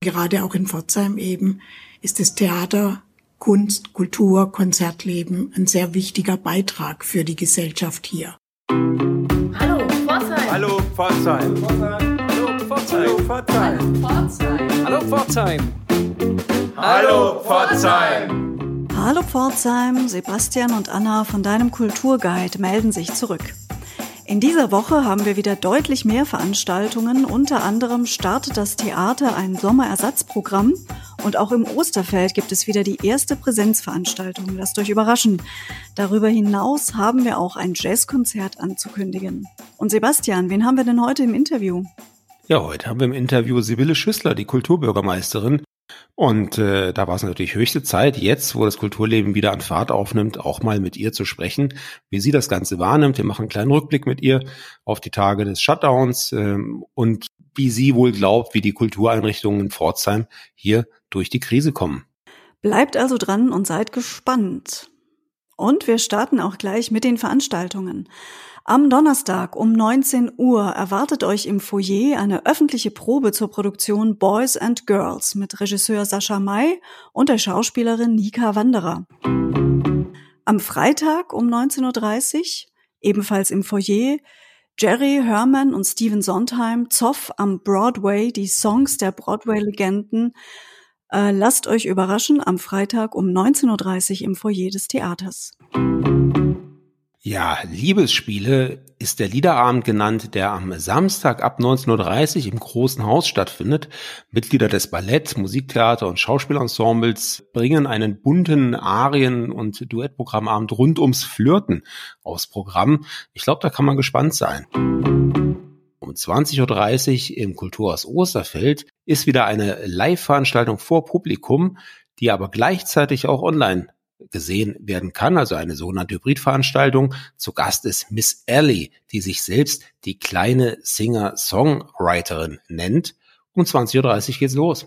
Gerade auch in Pforzheim eben ist das Theater, Kunst, Kultur, Konzertleben ein sehr wichtiger Beitrag für die Gesellschaft hier. Hallo Pforzheim. Hallo Pforzheim. Hallo Pforzheim. Hallo Pforzheim. Hallo Pforzheim. Hallo Pforzheim, Sebastian und Anna von deinem Kulturguide melden sich zurück. In dieser Woche haben wir wieder deutlich mehr Veranstaltungen. Unter anderem startet das Theater ein Sommerersatzprogramm und auch im Osterfeld gibt es wieder die erste Präsenzveranstaltung. Lasst euch überraschen. Darüber hinaus haben wir auch ein Jazzkonzert anzukündigen. Und Sebastian, wen haben wir denn heute im Interview? Ja, heute haben wir im Interview Sibylle Schüssler, die Kulturbürgermeisterin. Und äh, da war es natürlich höchste Zeit, jetzt, wo das Kulturleben wieder an Fahrt aufnimmt, auch mal mit ihr zu sprechen, wie sie das Ganze wahrnimmt. Wir machen einen kleinen Rückblick mit ihr auf die Tage des Shutdowns ähm, und wie sie wohl glaubt, wie die Kultureinrichtungen in Pforzheim hier durch die Krise kommen. Bleibt also dran und seid gespannt. Und wir starten auch gleich mit den Veranstaltungen. Am Donnerstag um 19 Uhr erwartet euch im Foyer eine öffentliche Probe zur Produktion Boys and Girls mit Regisseur Sascha May und der Schauspielerin Nika Wanderer. Am Freitag um 19.30 Uhr, ebenfalls im Foyer, Jerry Herman und Steven Sondheim, Zoff am Broadway, die Songs der Broadway-Legenden. Äh, lasst euch überraschen am Freitag um 19.30 Uhr im Foyer des Theaters. Ja, Liebesspiele ist der Liederabend genannt, der am Samstag ab 19.30 Uhr im Großen Haus stattfindet. Mitglieder des Ballett, Musiktheater und Schauspielensembles bringen einen bunten Arien- und Duettprogrammabend rund ums Flirten aufs Programm. Ich glaube, da kann man gespannt sein. Um 20.30 Uhr im Kulturhaus Osterfeld ist wieder eine Live-Veranstaltung vor Publikum, die aber gleichzeitig auch online gesehen werden kann, also eine sogenannte Hybridveranstaltung. Zu Gast ist Miss Ellie, die sich selbst die kleine Singer-Songwriterin nennt. Um 20.30 Uhr geht's los.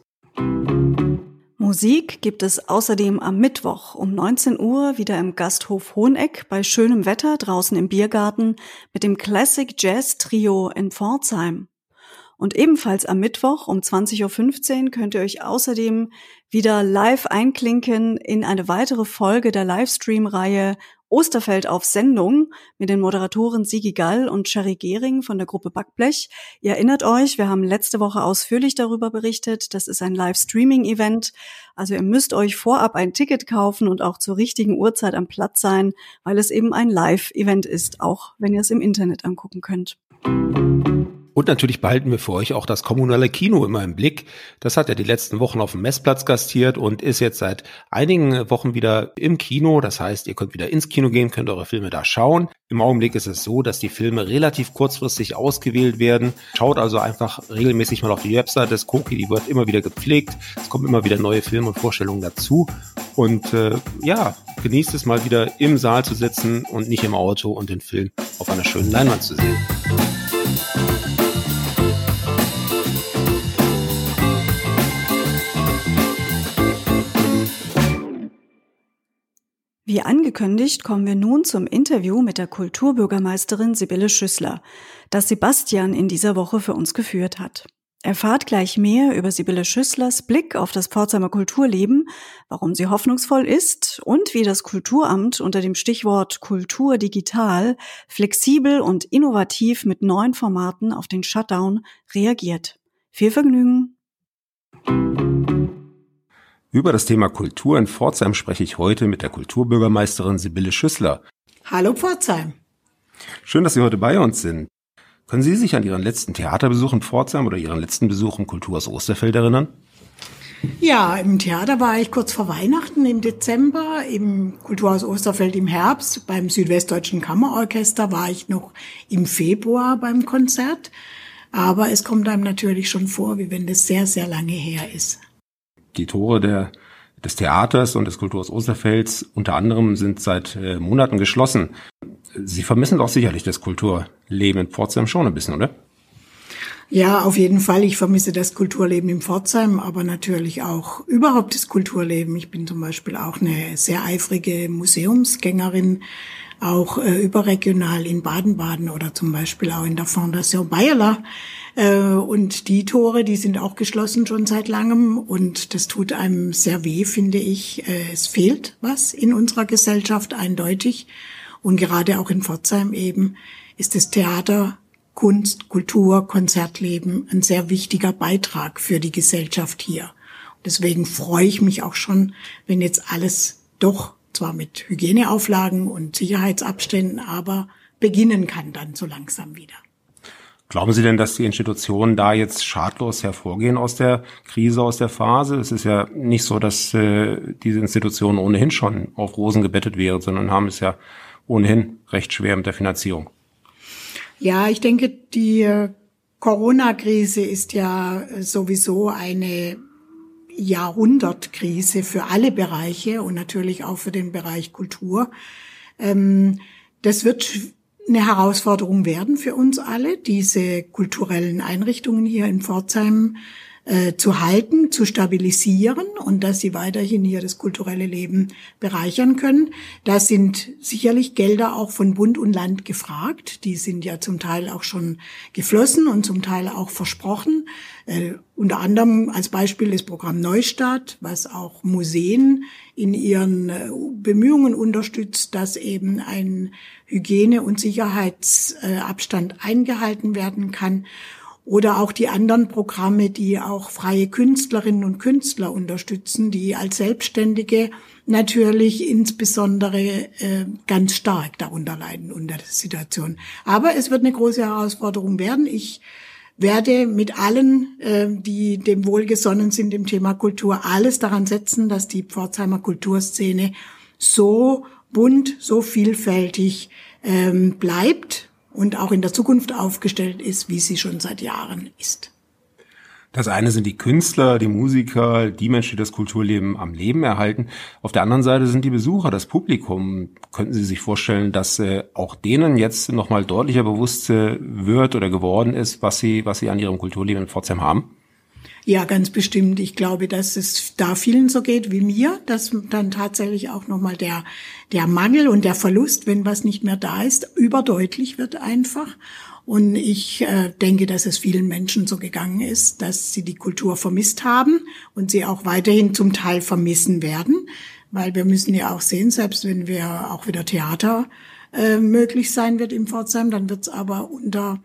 Musik gibt es außerdem am Mittwoch um 19 Uhr wieder im Gasthof Hoheneck bei schönem Wetter draußen im Biergarten mit dem Classic Jazz Trio in Pforzheim. Und ebenfalls am Mittwoch um 20.15 Uhr könnt ihr euch außerdem wieder live einklinken in eine weitere Folge der Livestream-Reihe Osterfeld auf Sendung mit den Moderatoren Sigi Gall und Sherry Gehring von der Gruppe Backblech. Ihr erinnert euch, wir haben letzte Woche ausführlich darüber berichtet. Das ist ein Live-Streaming-Event. Also ihr müsst euch vorab ein Ticket kaufen und auch zur richtigen Uhrzeit am Platz sein, weil es eben ein Live-Event ist, auch wenn ihr es im Internet angucken könnt. Und natürlich behalten wir für euch auch das kommunale Kino immer im Blick. Das hat ja die letzten Wochen auf dem Messplatz gastiert und ist jetzt seit einigen Wochen wieder im Kino. Das heißt, ihr könnt wieder ins Kino gehen, könnt eure Filme da schauen. Im Augenblick ist es so, dass die Filme relativ kurzfristig ausgewählt werden. Schaut also einfach regelmäßig mal auf die Website des Koki, die wird immer wieder gepflegt. Es kommen immer wieder neue Filme und Vorstellungen dazu. Und äh, ja, genießt es mal wieder im Saal zu sitzen und nicht im Auto und den Film auf einer schönen Leinwand zu sehen. Angekündigt kommen wir nun zum Interview mit der Kulturbürgermeisterin Sibylle Schüssler, das Sebastian in dieser Woche für uns geführt hat. Erfahrt gleich mehr über Sibylle Schüsslers Blick auf das Pforzheimer Kulturleben, warum sie hoffnungsvoll ist und wie das Kulturamt unter dem Stichwort Kultur digital flexibel und innovativ mit neuen Formaten auf den Shutdown reagiert. Viel Vergnügen! Über das Thema Kultur in Pforzheim spreche ich heute mit der Kulturbürgermeisterin Sibylle Schüssler. Hallo Pforzheim. Schön, dass Sie heute bei uns sind. Können Sie sich an Ihren letzten Theaterbesuch in Pforzheim oder Ihren letzten Besuch im Kulturhaus Osterfeld erinnern? Ja, im Theater war ich kurz vor Weihnachten im Dezember, im Kulturhaus Osterfeld im Herbst, beim Südwestdeutschen Kammerorchester war ich noch im Februar beim Konzert. Aber es kommt einem natürlich schon vor, wie wenn das sehr, sehr lange her ist die Tore der, des Theaters und des Kulturhaus Osterfelds unter anderem sind seit äh, Monaten geschlossen. Sie vermissen doch sicherlich das Kulturleben in Pforzheim schon ein bisschen, oder? Ja, auf jeden Fall. Ich vermisse das Kulturleben in Pforzheim, aber natürlich auch überhaupt das Kulturleben. Ich bin zum Beispiel auch eine sehr eifrige Museumsgängerin, auch äh, überregional in Baden-Baden oder zum Beispiel auch in der Fondation Bayerler und die Tore, die sind auch geschlossen schon seit langem. Und das tut einem sehr weh, finde ich. Äh, es fehlt was in unserer Gesellschaft eindeutig. Und gerade auch in Pforzheim eben ist das Theater, Kunst, Kultur, Konzertleben ein sehr wichtiger Beitrag für die Gesellschaft hier. Deswegen freue ich mich auch schon, wenn jetzt alles doch zwar mit Hygieneauflagen und Sicherheitsabständen, aber beginnen kann dann so langsam wieder. Glauben Sie denn, dass die Institutionen da jetzt schadlos hervorgehen aus der Krise, aus der Phase? Es ist ja nicht so, dass äh, diese Institutionen ohnehin schon auf Rosen gebettet wären, sondern haben es ja ohnehin recht schwer mit der Finanzierung. Ja, ich denke, die äh, Corona-Krise ist ja sowieso eine Jahrhundertkrise für alle Bereiche und natürlich auch für den Bereich Kultur. Ähm, das wird eine Herausforderung werden für uns alle, diese kulturellen Einrichtungen hier in Pforzheim äh, zu halten, zu stabilisieren und dass sie weiterhin hier das kulturelle Leben bereichern können. Da sind sicherlich Gelder auch von Bund und Land gefragt. Die sind ja zum Teil auch schon geflossen und zum Teil auch versprochen. Äh, unter anderem als Beispiel das Programm Neustart, was auch Museen in ihren äh, Bemühungen unterstützt, dass eben ein Hygiene- und Sicherheitsabstand eingehalten werden kann. Oder auch die anderen Programme, die auch freie Künstlerinnen und Künstler unterstützen, die als Selbstständige natürlich insbesondere äh, ganz stark darunter leiden unter der Situation. Aber es wird eine große Herausforderung werden. Ich werde mit allen, äh, die dem wohlgesonnen sind im Thema Kultur, alles daran setzen, dass die Pforzheimer Kulturszene so bunt, so vielfältig ähm, bleibt und auch in der Zukunft aufgestellt ist, wie sie schon seit Jahren ist. Das eine sind die Künstler, die Musiker, die Menschen, die das Kulturleben am Leben erhalten. Auf der anderen Seite sind die Besucher, das Publikum. Könnten Sie sich vorstellen, dass äh, auch denen jetzt nochmal deutlicher bewusst äh, wird oder geworden ist, was sie, was sie an ihrem Kulturleben in Pforzheim haben? Ja, ganz bestimmt. Ich glaube, dass es da vielen so geht wie mir, dass dann tatsächlich auch nochmal der, der Mangel und der Verlust, wenn was nicht mehr da ist, überdeutlich wird einfach. Und ich äh, denke, dass es vielen Menschen so gegangen ist, dass sie die Kultur vermisst haben und sie auch weiterhin zum Teil vermissen werden. Weil wir müssen ja auch sehen, selbst wenn wir auch wieder Theater äh, möglich sein wird im Pforzheim, dann wird es aber unter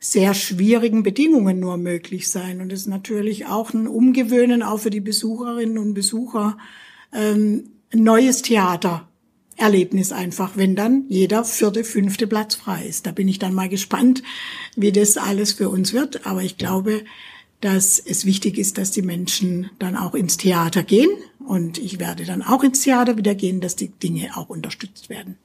sehr schwierigen Bedingungen nur möglich sein. Und es ist natürlich auch ein Umgewöhnen auch für die Besucherinnen und Besucher ähm, ein neues Theatererlebnis einfach, wenn dann jeder vierte, fünfte Platz frei ist. Da bin ich dann mal gespannt, wie das alles für uns wird. Aber ich glaube, dass es wichtig ist, dass die Menschen dann auch ins Theater gehen. Und ich werde dann auch ins Theater wieder gehen, dass die Dinge auch unterstützt werden.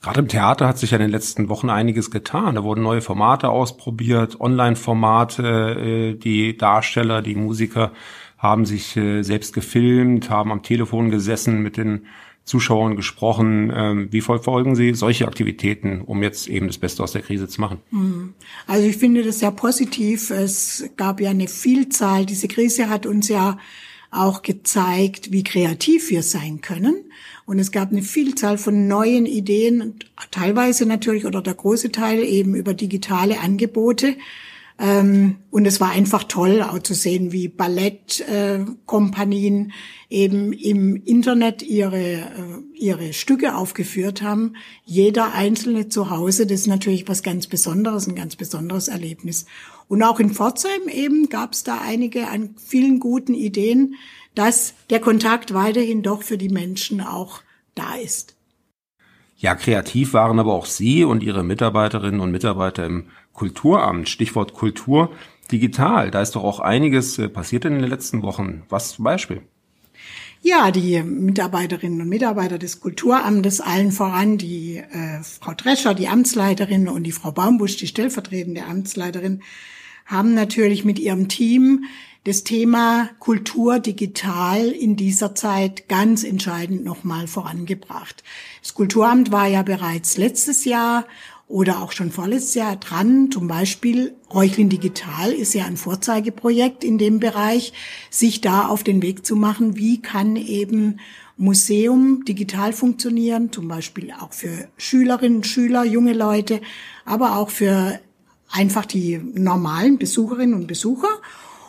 Gerade im Theater hat sich ja in den letzten Wochen einiges getan. Da wurden neue Formate ausprobiert, Online-Formate, äh, die Darsteller, die Musiker haben sich äh, selbst gefilmt, haben am Telefon gesessen, mit den Zuschauern gesprochen. Ähm, wie verfolgen Sie solche Aktivitäten, um jetzt eben das Beste aus der Krise zu machen? Hm. Also ich finde das sehr positiv. Es gab ja eine Vielzahl. Diese Krise hat uns ja auch gezeigt, wie kreativ wir sein können. Und es gab eine Vielzahl von neuen Ideen, teilweise natürlich oder der große Teil eben über digitale Angebote. Ähm, und es war einfach toll, auch zu sehen, wie Ballettkompanien eben im Internet ihre, äh, ihre Stücke aufgeführt haben. Jeder einzelne zu Hause, das ist natürlich was ganz Besonderes, ein ganz besonderes Erlebnis. Und auch in Pforzheim eben gab es da einige an vielen guten Ideen, dass der Kontakt weiterhin doch für die Menschen auch da ist. Ja, kreativ waren aber auch Sie und Ihre Mitarbeiterinnen und Mitarbeiter im Kulturamt. Stichwort Kultur digital. Da ist doch auch einiges äh, passiert in den letzten Wochen. Was zum Beispiel? Ja, die Mitarbeiterinnen und Mitarbeiter des Kulturamtes, allen voran die äh, Frau Drescher, die Amtsleiterin und die Frau Baumbusch, die stellvertretende Amtsleiterin, haben natürlich mit ihrem Team das Thema Kultur digital in dieser Zeit ganz entscheidend nochmal vorangebracht. Das Kulturamt war ja bereits letztes Jahr oder auch schon vorletztes Jahr dran. Zum Beispiel Reuchlin Digital ist ja ein Vorzeigeprojekt in dem Bereich, sich da auf den Weg zu machen, wie kann eben Museum digital funktionieren, zum Beispiel auch für Schülerinnen, Schüler, junge Leute, aber auch für einfach die normalen Besucherinnen und Besucher.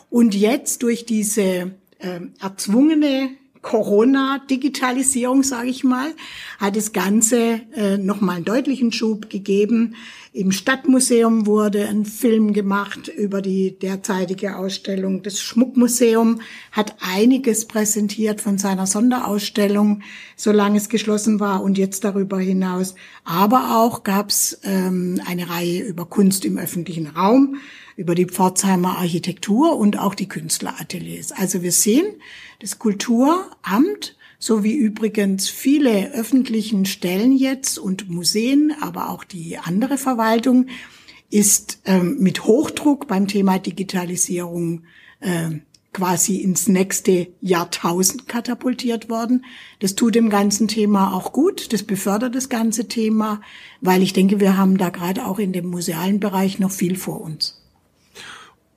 Und jetzt durch diese äh, erzwungene Corona-Digitalisierung, sage ich mal, hat das Ganze äh, nochmal einen deutlichen Schub gegeben. Im Stadtmuseum wurde ein Film gemacht über die derzeitige Ausstellung. Das Schmuckmuseum hat einiges präsentiert von seiner Sonderausstellung, solange es geschlossen war und jetzt darüber hinaus. Aber auch gab es ähm, eine Reihe über Kunst im öffentlichen Raum über die Pforzheimer Architektur und auch die Künstlerateliers. Also wir sehen, das Kulturamt so wie übrigens viele öffentlichen Stellen jetzt und Museen, aber auch die andere Verwaltung, ist ähm, mit Hochdruck beim Thema Digitalisierung äh, quasi ins nächste Jahrtausend katapultiert worden. Das tut dem ganzen Thema auch gut, das befördert das ganze Thema, weil ich denke, wir haben da gerade auch in dem musealen Bereich noch viel vor uns.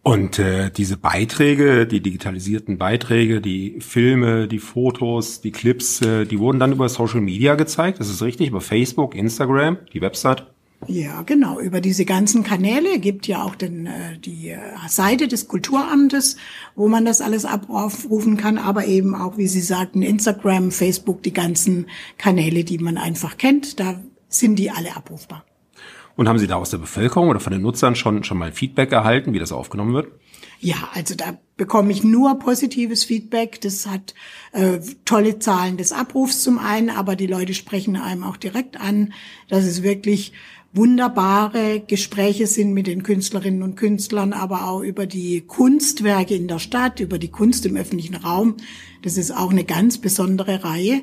Und äh, diese Beiträge, die digitalisierten Beiträge, die Filme, die Fotos, die Clips, äh, die wurden dann über Social Media gezeigt. Das ist richtig, über Facebook, Instagram, die Website. Ja, genau. Über diese ganzen Kanäle gibt ja auch den, äh, die äh, Seite des Kulturamtes, wo man das alles abrufen kann, aber eben auch, wie Sie sagten, Instagram, Facebook, die ganzen Kanäle, die man einfach kennt, da sind die alle abrufbar. Und haben Sie da aus der Bevölkerung oder von den Nutzern schon, schon mal Feedback erhalten, wie das aufgenommen wird? Ja, also da bekomme ich nur positives Feedback. Das hat äh, tolle Zahlen des Abrufs zum einen, aber die Leute sprechen einem auch direkt an, dass es wirklich wunderbare Gespräche sind mit den Künstlerinnen und Künstlern, aber auch über die Kunstwerke in der Stadt, über die Kunst im öffentlichen Raum. Das ist auch eine ganz besondere Reihe.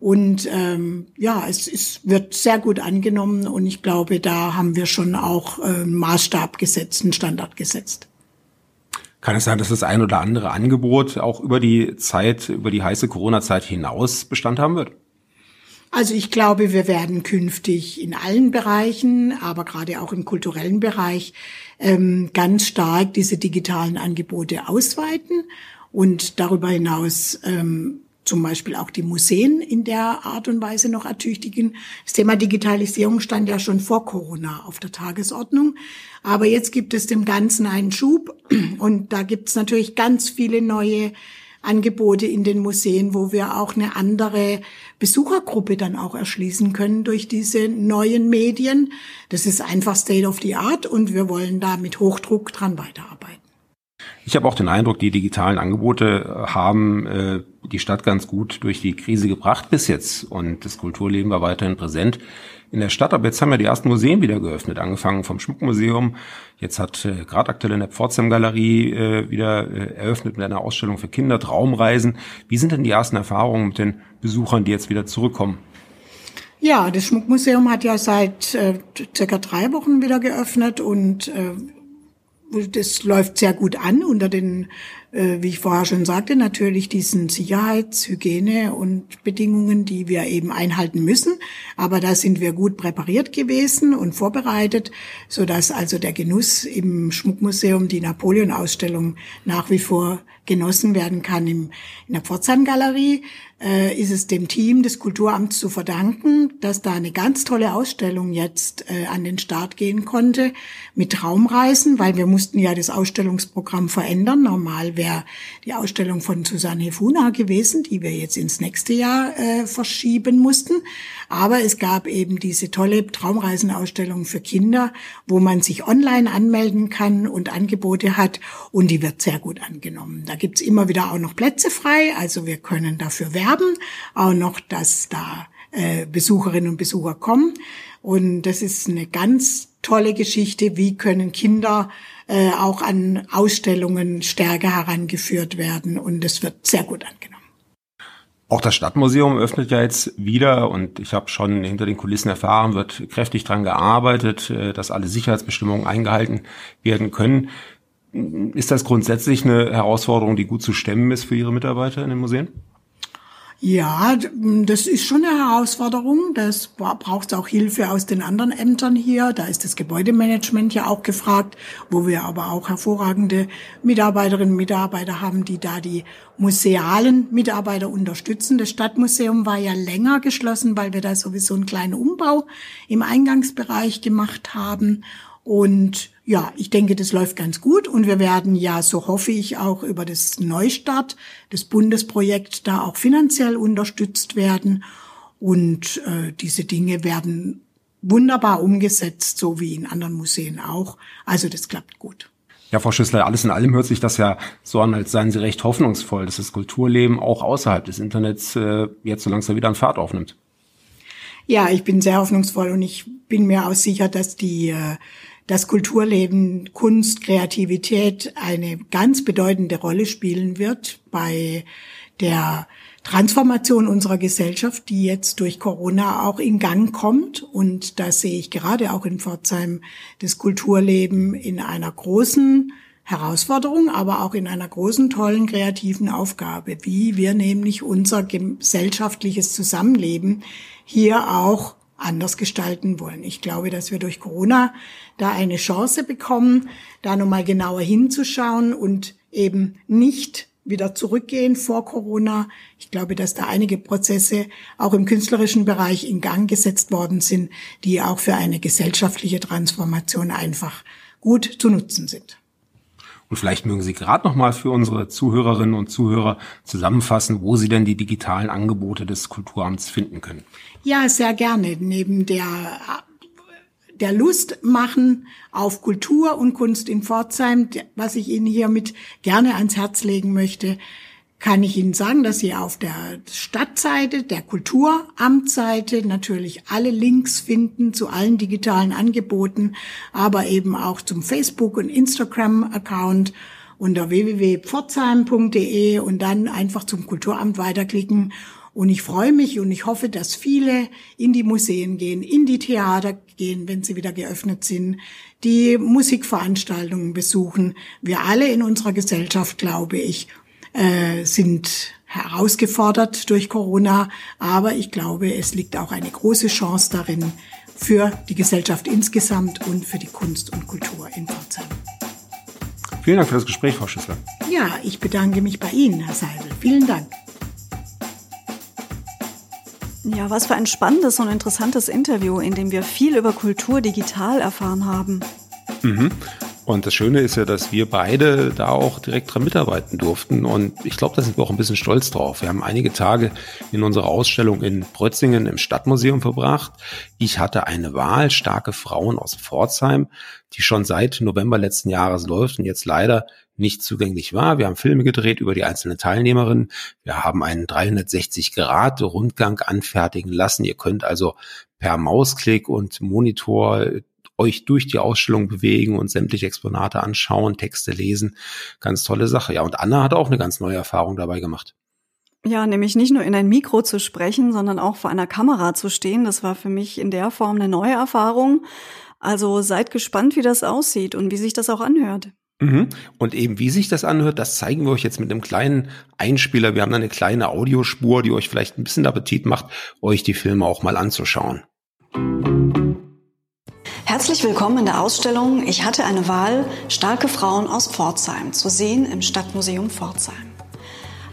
Und ähm, ja, es, es wird sehr gut angenommen und ich glaube, da haben wir schon auch äh, einen Maßstab gesetzt, einen Standard gesetzt. Kann es sein, dass das ein oder andere Angebot auch über die Zeit, über die heiße Corona-Zeit hinaus Bestand haben wird? Also ich glaube, wir werden künftig in allen Bereichen, aber gerade auch im kulturellen Bereich, ähm, ganz stark diese digitalen Angebote ausweiten und darüber hinaus ähm, zum Beispiel auch die Museen in der Art und Weise noch ertüchtigen. Das Thema Digitalisierung stand ja schon vor Corona auf der Tagesordnung. Aber jetzt gibt es dem Ganzen einen Schub und da gibt es natürlich ganz viele neue Angebote in den Museen, wo wir auch eine andere Besuchergruppe dann auch erschließen können durch diese neuen Medien. Das ist einfach State of the Art und wir wollen da mit Hochdruck dran weiterarbeiten. Ich habe auch den Eindruck, die digitalen Angebote äh, haben äh, die Stadt ganz gut durch die Krise gebracht bis jetzt und das Kulturleben war weiterhin präsent in der Stadt. Aber jetzt haben ja die ersten Museen wieder geöffnet, angefangen vom Schmuckmuseum. Jetzt hat äh, gerade aktuell in der Pforzheim Galerie äh, wieder äh, eröffnet mit einer Ausstellung für Kinder, Traumreisen. Wie sind denn die ersten Erfahrungen mit den Besuchern, die jetzt wieder zurückkommen? Ja, das Schmuckmuseum hat ja seit äh, circa drei Wochen wieder geöffnet und äh, das läuft sehr gut an unter den, äh, wie ich vorher schon sagte, natürlich diesen Sicherheits-, Hygiene- und Bedingungen, die wir eben einhalten müssen. Aber da sind wir gut präpariert gewesen und vorbereitet, so dass also der Genuss im Schmuckmuseum, die Napoleon-Ausstellung nach wie vor genossen werden kann im, in der Pforzheim-Galerie äh, ist es dem Team des Kulturamts zu verdanken, dass da eine ganz tolle Ausstellung jetzt äh, an den Start gehen konnte mit Traumreisen, weil wir mussten ja das Ausstellungsprogramm verändern. Normal wäre die Ausstellung von Susanne Hefuna gewesen, die wir jetzt ins nächste Jahr äh, verschieben mussten. Aber es gab eben diese tolle Traumreisenausstellung für Kinder, wo man sich online anmelden kann und Angebote hat und die wird sehr gut angenommen. Da gibt's immer wieder auch noch Plätze frei, also wir können dafür werben, auch noch, dass da äh, Besucherinnen und Besucher kommen. Und das ist eine ganz tolle Geschichte, wie können Kinder äh, auch an Ausstellungen stärker herangeführt werden. Und es wird sehr gut angenommen. Auch das Stadtmuseum öffnet ja jetzt wieder und ich habe schon hinter den Kulissen erfahren, wird kräftig dran gearbeitet, äh, dass alle Sicherheitsbestimmungen eingehalten werden können. Ist das grundsätzlich eine Herausforderung, die gut zu stemmen ist für Ihre Mitarbeiter in den Museen? Ja, das ist schon eine Herausforderung. Das braucht auch Hilfe aus den anderen Ämtern hier. Da ist das Gebäudemanagement ja auch gefragt, wo wir aber auch hervorragende Mitarbeiterinnen und Mitarbeiter haben, die da die musealen Mitarbeiter unterstützen. Das Stadtmuseum war ja länger geschlossen, weil wir da sowieso einen kleinen Umbau im Eingangsbereich gemacht haben. Und ja, ich denke, das läuft ganz gut und wir werden ja, so hoffe ich, auch über das Neustart, das Bundesprojekt da auch finanziell unterstützt werden. Und äh, diese Dinge werden wunderbar umgesetzt, so wie in anderen Museen auch. Also das klappt gut. Ja, Frau Schüssler, alles in allem hört sich das ja so an, als seien Sie recht hoffnungsvoll, dass das Kulturleben auch außerhalb des Internets äh, jetzt so langsam wieder an Fahrt aufnimmt. Ja, ich bin sehr hoffnungsvoll und ich bin mir auch sicher, dass die äh, das Kulturleben, Kunst, Kreativität eine ganz bedeutende Rolle spielen wird bei der Transformation unserer Gesellschaft, die jetzt durch Corona auch in Gang kommt. Und da sehe ich gerade auch in Pforzheim das Kulturleben in einer großen Herausforderung, aber auch in einer großen, tollen, kreativen Aufgabe, wie wir nämlich unser gesellschaftliches Zusammenleben hier auch anders gestalten wollen. Ich glaube, dass wir durch Corona da eine Chance bekommen, da nochmal genauer hinzuschauen und eben nicht wieder zurückgehen vor Corona. Ich glaube, dass da einige Prozesse auch im künstlerischen Bereich in Gang gesetzt worden sind, die auch für eine gesellschaftliche Transformation einfach gut zu nutzen sind. Und vielleicht mögen Sie gerade noch mal für unsere Zuhörerinnen und Zuhörer zusammenfassen, wo Sie denn die digitalen Angebote des Kulturamts finden können. Ja, sehr gerne. Neben der der Lust machen auf Kultur und Kunst in Pforzheim, was ich Ihnen hiermit gerne ans Herz legen möchte, kann ich Ihnen sagen, dass Sie auf der Stadtseite, der Kulturamtseite natürlich alle Links finden zu allen digitalen Angeboten, aber eben auch zum Facebook- und Instagram-Account unter www.pforzheim.de und dann einfach zum Kulturamt weiterklicken. Und ich freue mich und ich hoffe, dass viele in die Museen gehen, in die Theater gehen, wenn sie wieder geöffnet sind, die Musikveranstaltungen besuchen. Wir alle in unserer Gesellschaft, glaube ich, äh, sind herausgefordert durch Corona. Aber ich glaube, es liegt auch eine große Chance darin für die Gesellschaft insgesamt und für die Kunst und Kultur in Pforzheim. Vielen Dank für das Gespräch, Frau Schüssler. Ja, ich bedanke mich bei Ihnen, Herr Seibel. Vielen Dank. Ja, was für ein spannendes und interessantes Interview, in dem wir viel über Kultur digital erfahren haben. Mhm. Und das Schöne ist ja, dass wir beide da auch direkt dran mitarbeiten durften. Und ich glaube, da sind wir auch ein bisschen stolz drauf. Wir haben einige Tage in unserer Ausstellung in Brötzingen im Stadtmuseum verbracht. Ich hatte eine Wahl, starke Frauen aus Pforzheim, die schon seit November letzten Jahres läuft und jetzt leider nicht zugänglich war. Wir haben Filme gedreht über die einzelnen Teilnehmerinnen. Wir haben einen 360-Grad-Rundgang anfertigen lassen. Ihr könnt also per Mausklick und Monitor euch durch die Ausstellung bewegen und sämtliche Exponate anschauen, Texte lesen. Ganz tolle Sache. Ja, und Anna hat auch eine ganz neue Erfahrung dabei gemacht. Ja, nämlich nicht nur in ein Mikro zu sprechen, sondern auch vor einer Kamera zu stehen. Das war für mich in der Form eine neue Erfahrung. Also seid gespannt, wie das aussieht und wie sich das auch anhört. Mhm. Und eben wie sich das anhört, das zeigen wir euch jetzt mit einem kleinen Einspieler. Wir haben eine kleine Audiospur, die euch vielleicht ein bisschen Appetit macht, euch die Filme auch mal anzuschauen. Herzlich willkommen in der Ausstellung Ich hatte eine Wahl, starke Frauen aus Pforzheim, zu sehen im Stadtmuseum Pforzheim.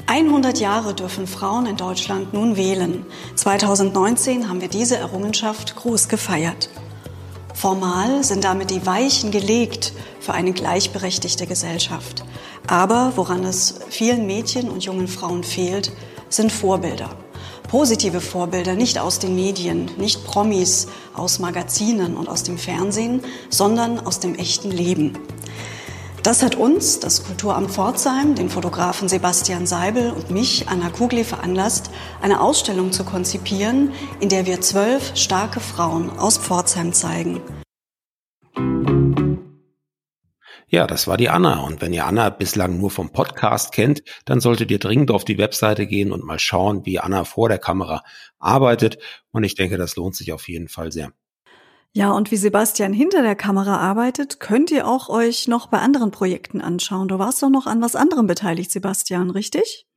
100 Jahre dürfen Frauen in Deutschland nun wählen. 2019 haben wir diese Errungenschaft groß gefeiert. Formal sind damit die Weichen gelegt für eine gleichberechtigte Gesellschaft. Aber woran es vielen Mädchen und jungen Frauen fehlt, sind Vorbilder positive Vorbilder nicht aus den Medien, nicht Promis aus Magazinen und aus dem Fernsehen, sondern aus dem echten Leben. Das hat uns, das Kulturamt Pforzheim, den Fotografen Sebastian Seibel und mich, Anna Kugli, veranlasst, eine Ausstellung zu konzipieren, in der wir zwölf starke Frauen aus Pforzheim zeigen. Ja, das war die Anna. Und wenn ihr Anna bislang nur vom Podcast kennt, dann solltet ihr dringend auf die Webseite gehen und mal schauen, wie Anna vor der Kamera arbeitet. Und ich denke, das lohnt sich auf jeden Fall sehr. Ja, und wie Sebastian hinter der Kamera arbeitet, könnt ihr auch euch noch bei anderen Projekten anschauen. Du warst doch noch an was anderem beteiligt, Sebastian, richtig?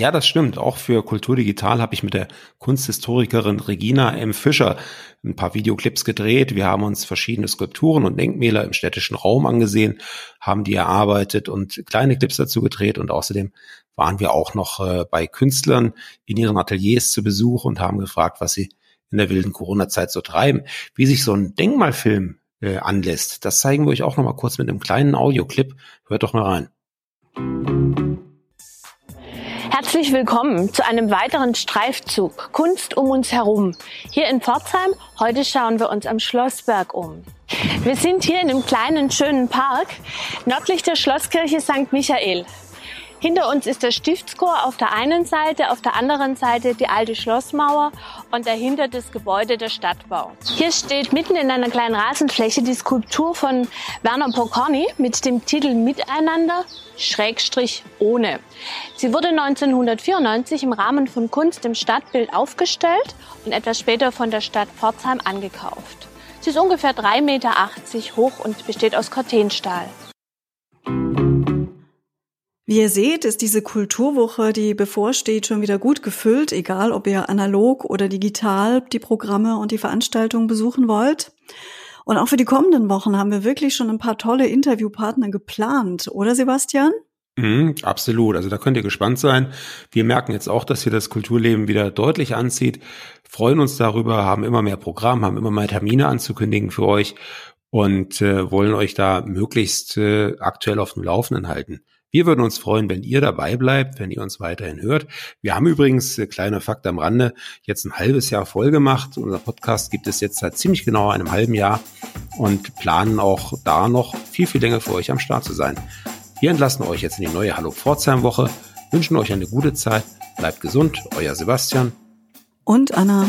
Ja, das stimmt. Auch für Kultur Digital habe ich mit der Kunsthistorikerin Regina M. Fischer ein paar Videoclips gedreht. Wir haben uns verschiedene Skulpturen und Denkmäler im städtischen Raum angesehen, haben die erarbeitet und kleine Clips dazu gedreht. Und außerdem waren wir auch noch äh, bei Künstlern in ihren Ateliers zu Besuch und haben gefragt, was sie in der wilden Corona-Zeit so treiben. Wie sich so ein Denkmalfilm äh, anlässt. Das zeigen wir euch auch nochmal kurz mit einem kleinen Audioclip. Hört doch mal rein. Herzlich willkommen zu einem weiteren Streifzug Kunst um uns herum. Hier in Pforzheim, heute schauen wir uns am Schlossberg um. Wir sind hier in einem kleinen, schönen Park, nördlich der Schlosskirche St. Michael. Hinter uns ist der Stiftschor auf der einen Seite, auf der anderen Seite die alte Schlossmauer und dahinter das Gebäude der Stadtbau. Hier steht mitten in einer kleinen Rasenfläche die Skulptur von Werner Pokorny mit dem Titel Miteinander, Schrägstrich ohne. Sie wurde 1994 im Rahmen von Kunst im Stadtbild aufgestellt und etwas später von der Stadt Pforzheim angekauft. Sie ist ungefähr 3,80 Meter hoch und besteht aus Cortenstahl. Wie ihr seht, ist diese Kulturwoche, die bevorsteht, schon wieder gut gefüllt, egal ob ihr analog oder digital die Programme und die Veranstaltungen besuchen wollt. Und auch für die kommenden Wochen haben wir wirklich schon ein paar tolle Interviewpartner geplant, oder Sebastian? Mhm, absolut. Also da könnt ihr gespannt sein. Wir merken jetzt auch, dass hier das Kulturleben wieder deutlich anzieht, freuen uns darüber, haben immer mehr Programm, haben immer mehr Termine anzukündigen für euch und äh, wollen euch da möglichst äh, aktuell auf dem Laufenden halten. Wir würden uns freuen, wenn ihr dabei bleibt, wenn ihr uns weiterhin hört. Wir haben übrigens, äh, kleiner Fakt am Rande, jetzt ein halbes Jahr voll gemacht. Unser Podcast gibt es jetzt seit ziemlich genau einem halben Jahr und planen auch da noch viel, viel länger für euch am Start zu sein. Wir entlassen euch jetzt in die neue Hallo Pforzheim Woche, wünschen euch eine gute Zeit, bleibt gesund, euer Sebastian und Anna.